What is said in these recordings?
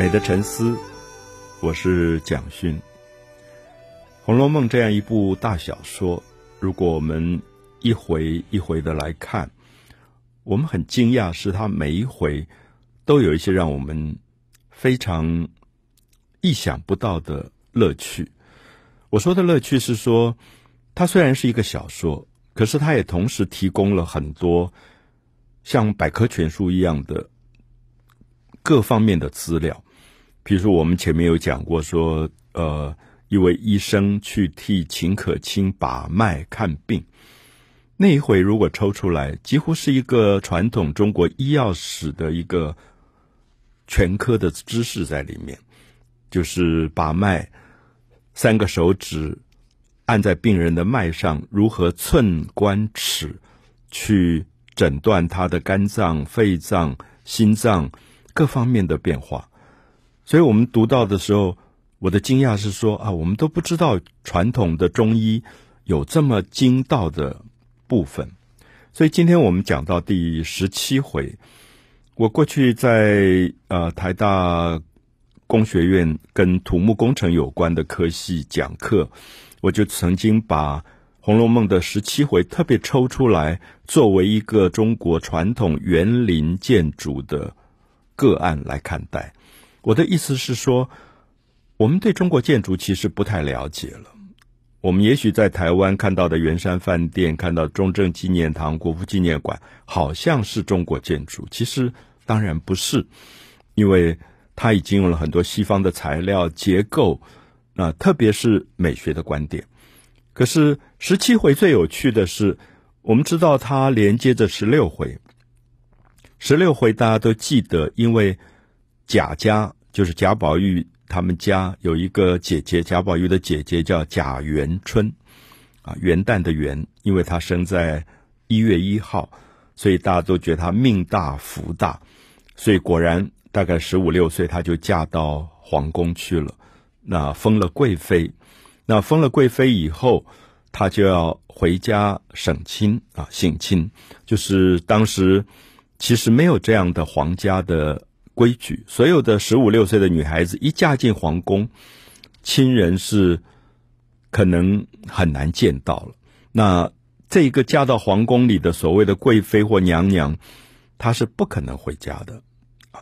美的沉思，我是蒋勋。《红楼梦》这样一部大小说，如果我们一回一回的来看，我们很惊讶，是它每一回都有一些让我们非常意想不到的乐趣。我说的乐趣是说，它虽然是一个小说，可是它也同时提供了很多像百科全书一样的。各方面的资料，比如说我们前面有讲过，说呃，一位医生去替秦可卿把脉看病，那一回如果抽出来，几乎是一个传统中国医药史的一个全科的知识在里面，就是把脉，三个手指按在病人的脉上，如何寸关尺去诊断他的肝脏、肺脏、心脏。各方面的变化，所以我们读到的时候，我的惊讶是说啊，我们都不知道传统的中医有这么精到的部分。所以今天我们讲到第十七回，我过去在呃台大工学院跟土木工程有关的科系讲课，我就曾经把《红楼梦》的十七回特别抽出来，作为一个中国传统园林建筑的。个案来看待，我的意思是说，我们对中国建筑其实不太了解了。我们也许在台湾看到的圆山饭店、看到中正纪念堂、国父纪念馆，好像是中国建筑，其实当然不是，因为它已经用了很多西方的材料结构，那特别是美学的观点。可是十七回最有趣的是，我们知道它连接着十六回。十六回大家都记得，因为贾家就是贾宝玉他们家有一个姐姐，贾宝玉的姐姐叫贾元春，啊，元旦的元，因为她生在一月一号，所以大家都觉得她命大福大，所以果然大概十五六岁，她就嫁到皇宫去了，那封了贵妃，那封了贵妃以后，她就要回家省亲啊，省亲，就是当时。其实没有这样的皇家的规矩，所有的十五六岁的女孩子一嫁进皇宫，亲人是可能很难见到了。那这一个嫁到皇宫里的所谓的贵妃或娘娘，她是不可能回家的。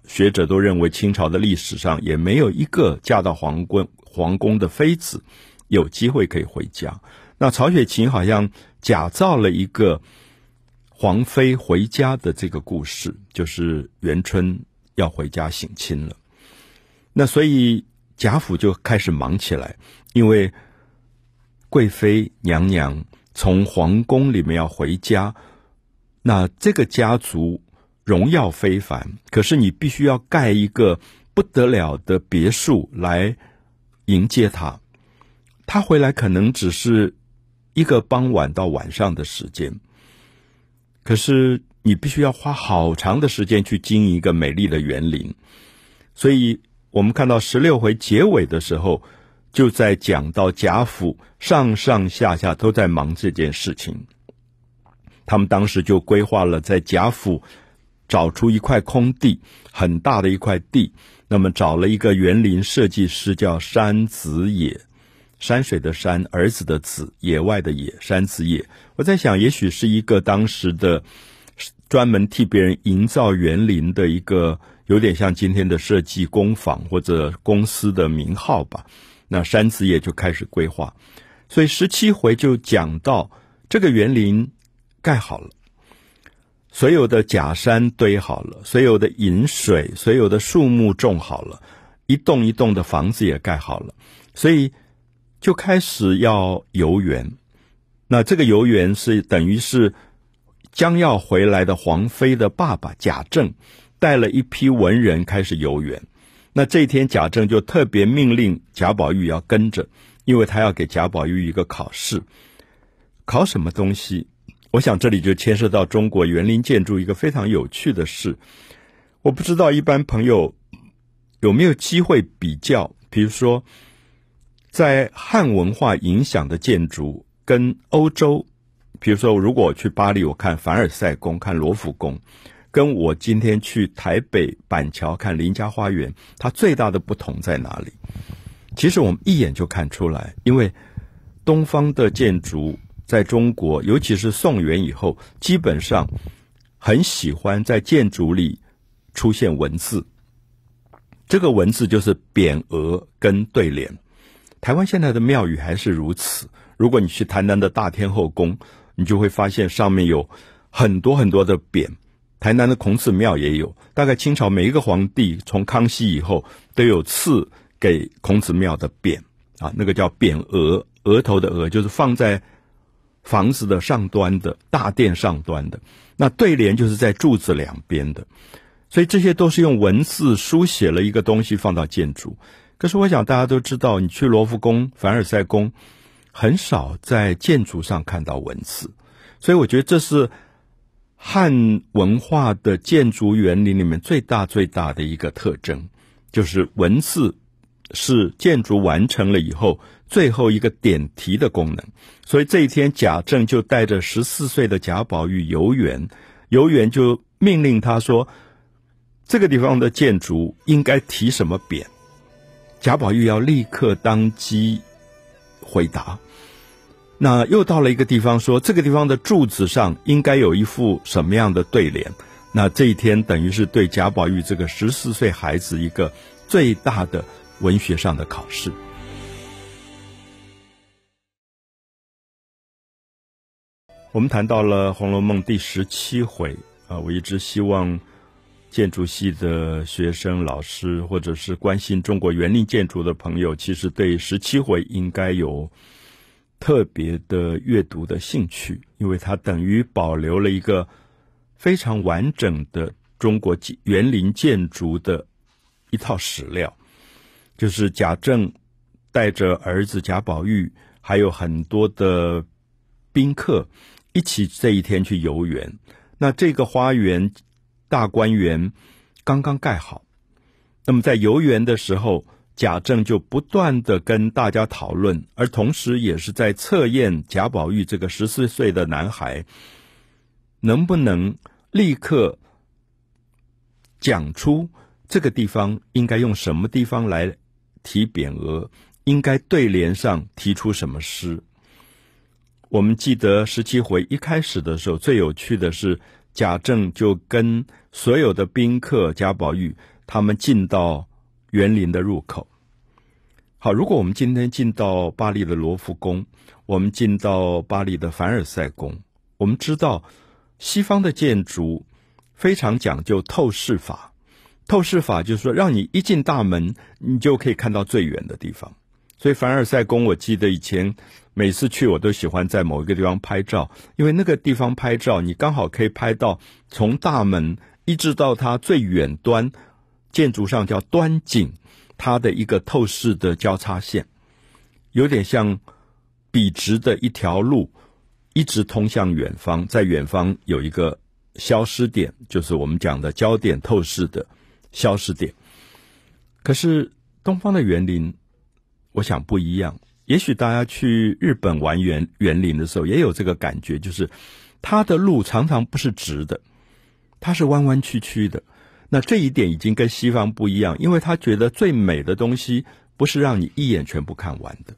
学者都认为，清朝的历史上也没有一个嫁到皇宫皇宫的妃子有机会可以回家。那曹雪芹好像假造了一个。皇妃回家的这个故事，就是元春要回家省亲了。那所以贾府就开始忙起来，因为贵妃娘娘从皇宫里面要回家，那这个家族荣耀非凡，可是你必须要盖一个不得了的别墅来迎接她。她回来可能只是一个傍晚到晚上的时间。可是你必须要花好长的时间去经营一个美丽的园林，所以我们看到十六回结尾的时候，就在讲到贾府上上下下都在忙这件事情。他们当时就规划了在贾府找出一块空地，很大的一块地，那么找了一个园林设计师叫山子野。山水的山，儿子的子，野外的野，山子野。我在想，也许是一个当时的专门替别人营造园林的一个，有点像今天的设计工坊或者公司的名号吧。那山子野就开始规划，所以十七回就讲到这个园林盖好了，所有的假山堆好了，所有的饮水，所有的树木种好了，一栋一栋的房子也盖好了，所以。就开始要游园，那这个游园是等于是将要回来的皇妃的爸爸贾政带了一批文人开始游园。那这一天贾政就特别命令贾宝玉要跟着，因为他要给贾宝玉一个考试，考什么东西？我想这里就牵涉到中国园林建筑一个非常有趣的事。我不知道一般朋友有没有机会比较，比如说。在汉文化影响的建筑跟欧洲，比如说，如果我去巴黎，我看凡尔赛宫、看罗浮宫，跟我今天去台北板桥看林家花园，它最大的不同在哪里？其实我们一眼就看出来，因为东方的建筑在中国，尤其是宋元以后，基本上很喜欢在建筑里出现文字。这个文字就是匾额跟对联。台湾现在的庙宇还是如此。如果你去台南的大天后宫，你就会发现上面有很多很多的匾。台南的孔子庙也有，大概清朝每一个皇帝从康熙以后都有赐给孔子庙的匾啊，那个叫匾额，额头的额就是放在房子的上端的大殿上端的。那对联就是在柱子两边的，所以这些都是用文字书写了一个东西放到建筑。可是我想大家都知道，你去罗浮宫、凡尔赛宫，很少在建筑上看到文字，所以我觉得这是汉文化的建筑园林里面最大最大的一个特征，就是文字是建筑完成了以后最后一个点题的功能。所以这一天，贾政就带着十四岁的贾宝玉游园，游园就命令他说：“这个地方的建筑应该提什么匾？”贾宝玉要立刻当机回答。那又到了一个地方，说这个地方的柱子上应该有一副什么样的对联？那这一天等于是对贾宝玉这个十四岁孩子一个最大的文学上的考试。我们谈到了《红楼梦》第十七回啊，我一直希望。建筑系的学生、老师，或者是关心中国园林建筑的朋友，其实对十七回应该有特别的阅读的兴趣，因为它等于保留了一个非常完整的中国园林建筑的一套史料。就是贾政带着儿子贾宝玉，还有很多的宾客一起这一天去游园。那这个花园。大观园刚刚盖好，那么在游园的时候，贾政就不断的跟大家讨论，而同时也是在测验贾宝玉这个十四岁的男孩能不能立刻讲出这个地方应该用什么地方来提匾额，应该对联上提出什么诗。我们记得十七回一开始的时候，最有趣的是。贾政就跟所有的宾客贾宝玉他们进到园林的入口。好，如果我们今天进到巴黎的罗浮宫，我们进到巴黎的凡尔赛宫，我们知道西方的建筑非常讲究透视法。透视法就是说，让你一进大门，你就可以看到最远的地方。所以凡尔赛宫，我记得以前。每次去，我都喜欢在某一个地方拍照，因为那个地方拍照，你刚好可以拍到从大门一直到它最远端，建筑上叫端景，它的一个透视的交叉线，有点像笔直的一条路，一直通向远方，在远方有一个消失点，就是我们讲的焦点透视的消失点。可是东方的园林，我想不一样。也许大家去日本玩园园林的时候，也有这个感觉，就是它的路常常不是直的，它是弯弯曲曲的。那这一点已经跟西方不一样，因为他觉得最美的东西不是让你一眼全部看完的。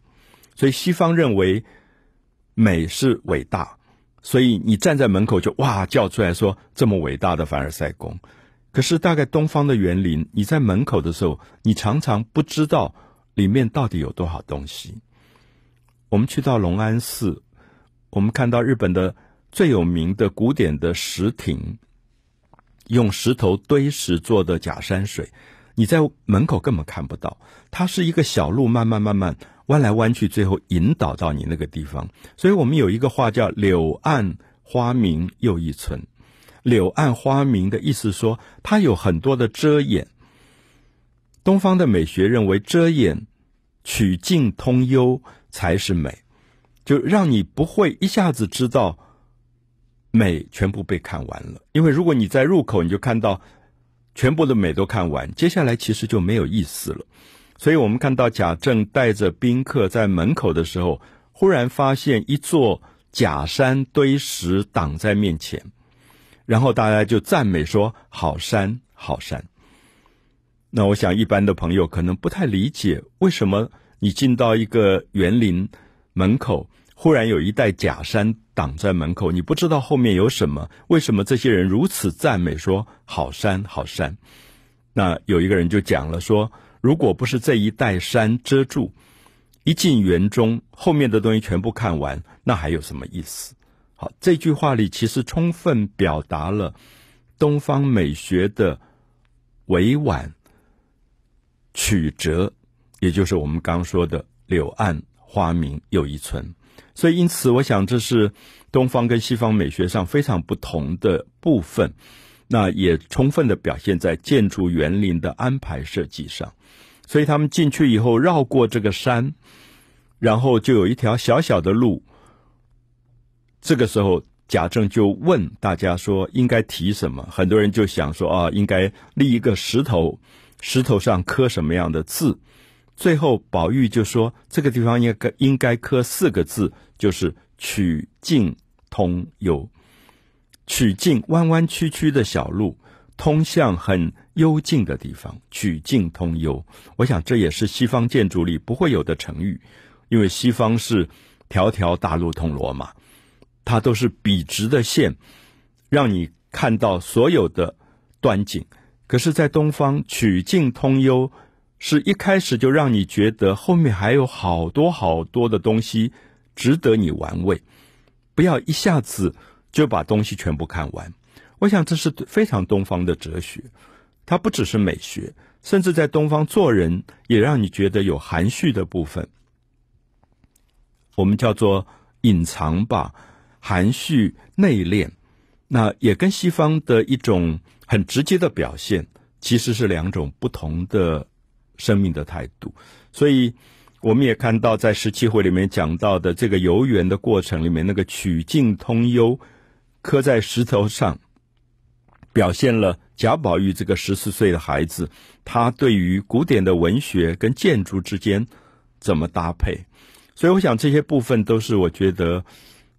所以西方认为美是伟大，所以你站在门口就哇叫出来说这么伟大的凡尔赛宫。可是大概东方的园林，你在门口的时候，你常常不知道里面到底有多少东西。我们去到隆安寺，我们看到日本的最有名的古典的石亭，用石头堆石做的假山水，你在门口根本看不到，它是一个小路，慢慢慢慢弯来弯去，最后引导到你那个地方。所以我们有一个话叫“柳暗花明又一村”，柳暗花明的意思说它有很多的遮掩。东方的美学认为遮掩曲径通幽。才是美，就让你不会一下子知道美全部被看完了。因为如果你在入口你就看到全部的美都看完，接下来其实就没有意思了。所以我们看到贾政带着宾客在门口的时候，忽然发现一座假山堆石挡在面前，然后大家就赞美说：“好山，好山。”那我想，一般的朋友可能不太理解，为什么你进到一个园林门口，忽然有一带假山挡在门口，你不知道后面有什么？为什么这些人如此赞美说“好山，好山”？那有一个人就讲了说：“如果不是这一带山遮住，一进园中，后面的东西全部看完，那还有什么意思？”好，这句话里其实充分表达了东方美学的委婉。曲折，也就是我们刚说的“柳暗花明又一村”，所以因此，我想这是东方跟西方美学上非常不同的部分。那也充分的表现在建筑园林的安排设计上。所以他们进去以后，绕过这个山，然后就有一条小小的路。这个时候，贾政就问大家说：“应该提什么？”很多人就想说：“啊，应该立一个石头。”石头上刻什么样的字？最后宝玉就说：“这个地方应该应该刻四个字，就是‘曲径通幽’。曲径弯弯曲曲的小路，通向很幽静的地方。曲径通幽，我想这也是西方建筑里不会有的成语，因为西方是条条大路通罗马，它都是笔直的线，让你看到所有的端景。”可是，在东方，曲径通幽，是一开始就让你觉得后面还有好多好多的东西值得你玩味，不要一下子就把东西全部看完。我想这是非常东方的哲学，它不只是美学，甚至在东方做人也让你觉得有含蓄的部分。我们叫做隐藏吧，含蓄内敛，那也跟西方的一种。很直接的表现，其实是两种不同的生命的态度。所以，我们也看到在十七回里面讲到的这个游园的过程里面，那个曲径通幽，刻在石头上，表现了贾宝玉这个十四岁的孩子，他对于古典的文学跟建筑之间怎么搭配。所以，我想这些部分都是我觉得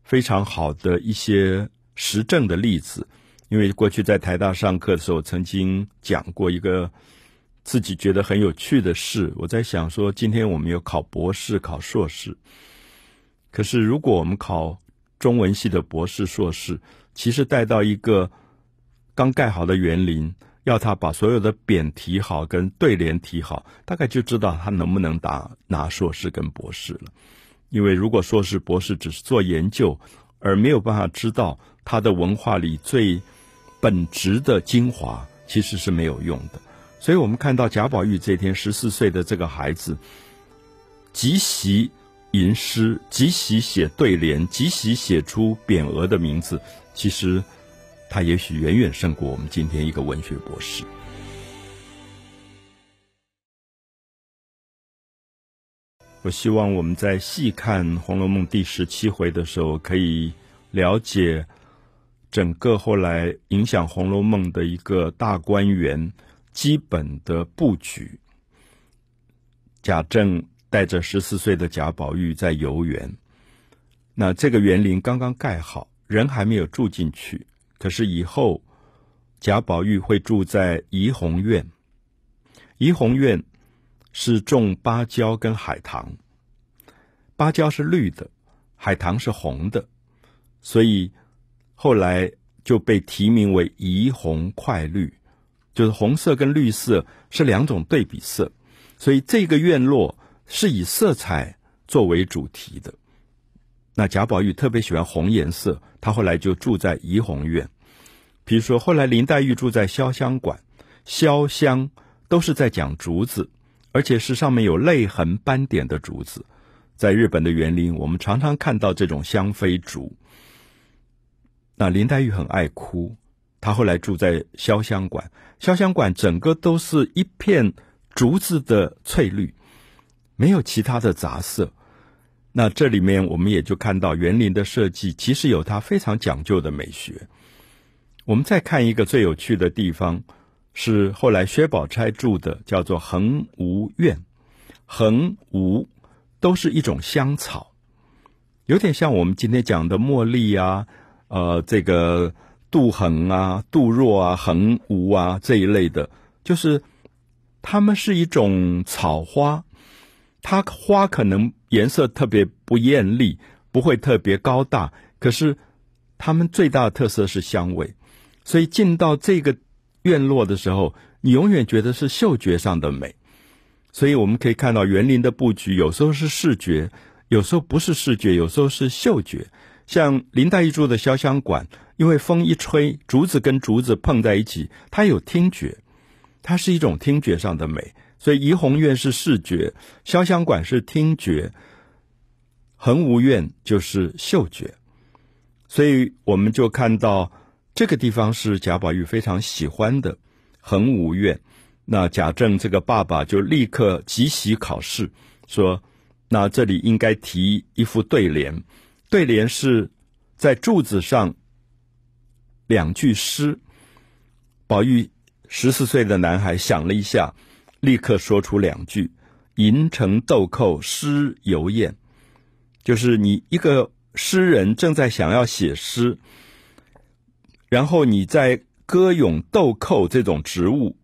非常好的一些实证的例子。因为过去在台大上课的时候，曾经讲过一个自己觉得很有趣的事。我在想说，今天我们有考博士、考硕士，可是如果我们考中文系的博士、硕士，其实带到一个刚盖好的园林，要他把所有的匾题好、跟对联题好，大概就知道他能不能打拿硕士跟博士了。因为如果硕士、博士只是做研究，而没有办法知道他的文化里最本质的精华其实是没有用的，所以我们看到贾宝玉这天十四岁的这个孩子，即习吟诗，即习写对联，即习写出匾额的名字，其实他也许远远胜过我们今天一个文学博士。我希望我们在细看《红楼梦》第十七回的时候，可以了解。整个后来影响《红楼梦》的一个大观园基本的布局，贾政带着十四岁的贾宝玉在游园。那这个园林刚刚盖好，人还没有住进去。可是以后贾宝玉会住在怡红院。怡红院是种芭蕉跟海棠，芭蕉是绿的，海棠是红的，所以。后来就被提名为怡红快绿，就是红色跟绿色是两种对比色，所以这个院落是以色彩作为主题的。那贾宝玉特别喜欢红颜色，他后来就住在怡红院。比如说，后来林黛玉住在潇湘馆，潇湘都是在讲竹子，而且是上面有泪痕斑点的竹子。在日本的园林，我们常常看到这种香妃竹。那林黛玉很爱哭，他后来住在潇湘馆，潇湘馆整个都是一片竹子的翠绿，没有其他的杂色。那这里面我们也就看到园林的设计其实有它非常讲究的美学。我们再看一个最有趣的地方，是后来薛宝钗住的，叫做恒芜苑，恒芜都是一种香草，有点像我们今天讲的茉莉啊。呃，这个杜衡啊、杜若啊、衡吴啊这一类的，就是它们是一种草花，它花可能颜色特别不艳丽，不会特别高大，可是它们最大的特色是香味，所以进到这个院落的时候，你永远觉得是嗅觉上的美。所以我们可以看到园林的布局，有时候是视觉，有时候不是视觉，有时候是嗅觉。像林黛玉住的潇湘馆，因为风一吹，竹子跟竹子碰在一起，它有听觉，它是一种听觉上的美。所以怡红院是视觉，潇湘馆是听觉，恒芜院就是嗅觉。所以我们就看到这个地方是贾宝玉非常喜欢的恒芜院。那贾政这个爸爸就立刻即席考试，说：“那这里应该题一副对联，对联是在柱子上两句诗。”宝玉十四岁的男孩想了一下，立刻说出两句：“银城豆蔻诗犹艳。”就是你一个诗人正在想要写诗，然后你在歌咏豆蔻这种植物。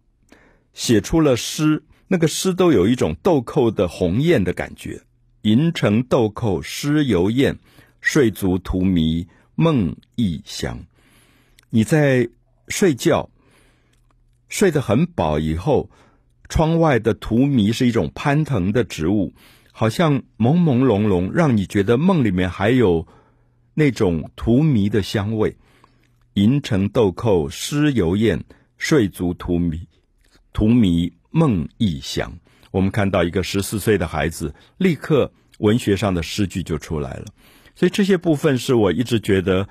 写出了诗，那个诗都有一种豆蔻的红艳的感觉。银城豆蔻诗犹艳，睡足荼蘼梦亦香。你在睡觉，睡得很饱以后，窗外的荼蘼是一种攀藤的植物，好像朦朦胧胧，让你觉得梦里面还有那种荼蘼的香味。银城豆蔻湿油艳，睡足荼蘼。荼蘼梦亦香。我们看到一个十四岁的孩子，立刻文学上的诗句就出来了。所以这些部分是我一直觉得，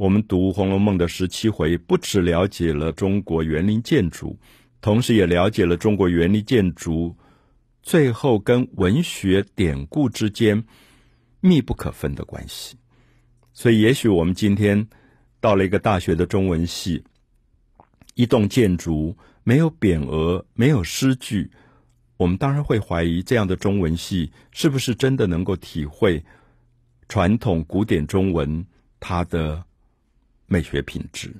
我们读《红楼梦》的十七回，不只了解了中国园林建筑，同时也了解了中国园林建筑最后跟文学典故之间密不可分的关系。所以，也许我们今天到了一个大学的中文系，一栋建筑。没有匾额，没有诗句，我们当然会怀疑这样的中文系是不是真的能够体会传统古典中文它的美学品质。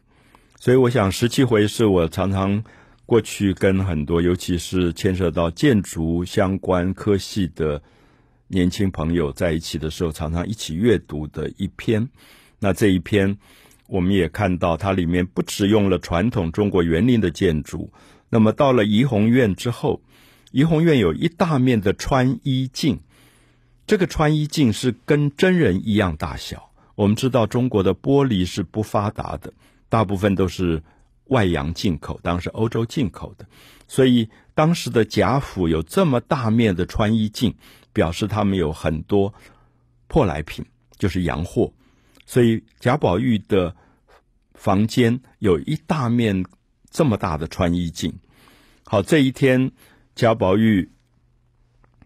所以，我想十七回是我常常过去跟很多，尤其是牵涉到建筑相关科系的年轻朋友在一起的时候，常常一起阅读的一篇。那这一篇。我们也看到，它里面不只用了传统中国园林的建筑，那么到了怡红院之后，怡红院有一大面的穿衣镜，这个穿衣镜是跟真人一样大小。我们知道中国的玻璃是不发达的，大部分都是外洋进口，当时欧洲进口的，所以当时的贾府有这么大面的穿衣镜，表示他们有很多破来品，就是洋货。所以贾宝玉的房间有一大面这么大的穿衣镜。好，这一天贾宝玉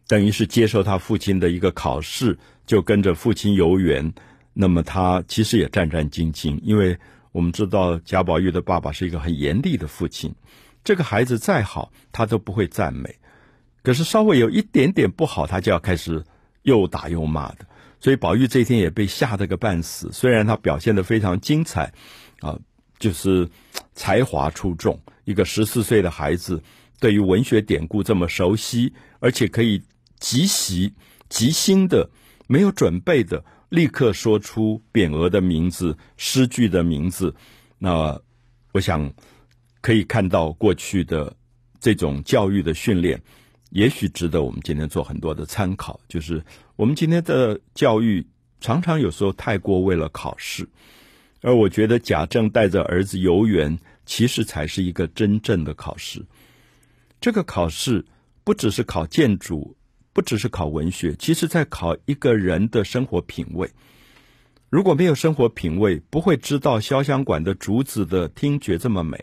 等于是接受他父亲的一个考试，就跟着父亲游园。那么他其实也战战兢兢，因为我们知道贾宝玉的爸爸是一个很严厉的父亲。这个孩子再好，他都不会赞美；可是稍微有一点点不好，他就要开始又打又骂的。所以宝玉这一天也被吓得个半死。虽然他表现的非常精彩，啊，就是才华出众，一个十四岁的孩子，对于文学典故这么熟悉，而且可以即席即兴的，没有准备的，立刻说出匾额的名字、诗句的名字。那我想可以看到过去的这种教育的训练。也许值得我们今天做很多的参考，就是我们今天的教育常常有时候太过为了考试，而我觉得贾政带着儿子游园，其实才是一个真正的考试。这个考试不只是考建筑，不只是考文学，其实在考一个人的生活品味。如果没有生活品味，不会知道潇湘馆的竹子的听觉这么美；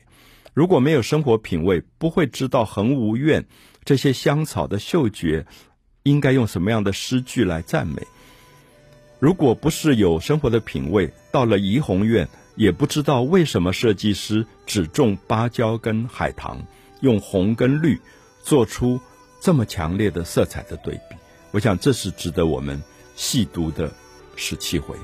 如果没有生活品味，不会知道恒芜院。这些香草的嗅觉，应该用什么样的诗句来赞美？如果不是有生活的品味，到了怡红院，也不知道为什么设计师只种芭蕉跟海棠，用红跟绿做出这么强烈的色彩的对比。我想这是值得我们细读的十七回。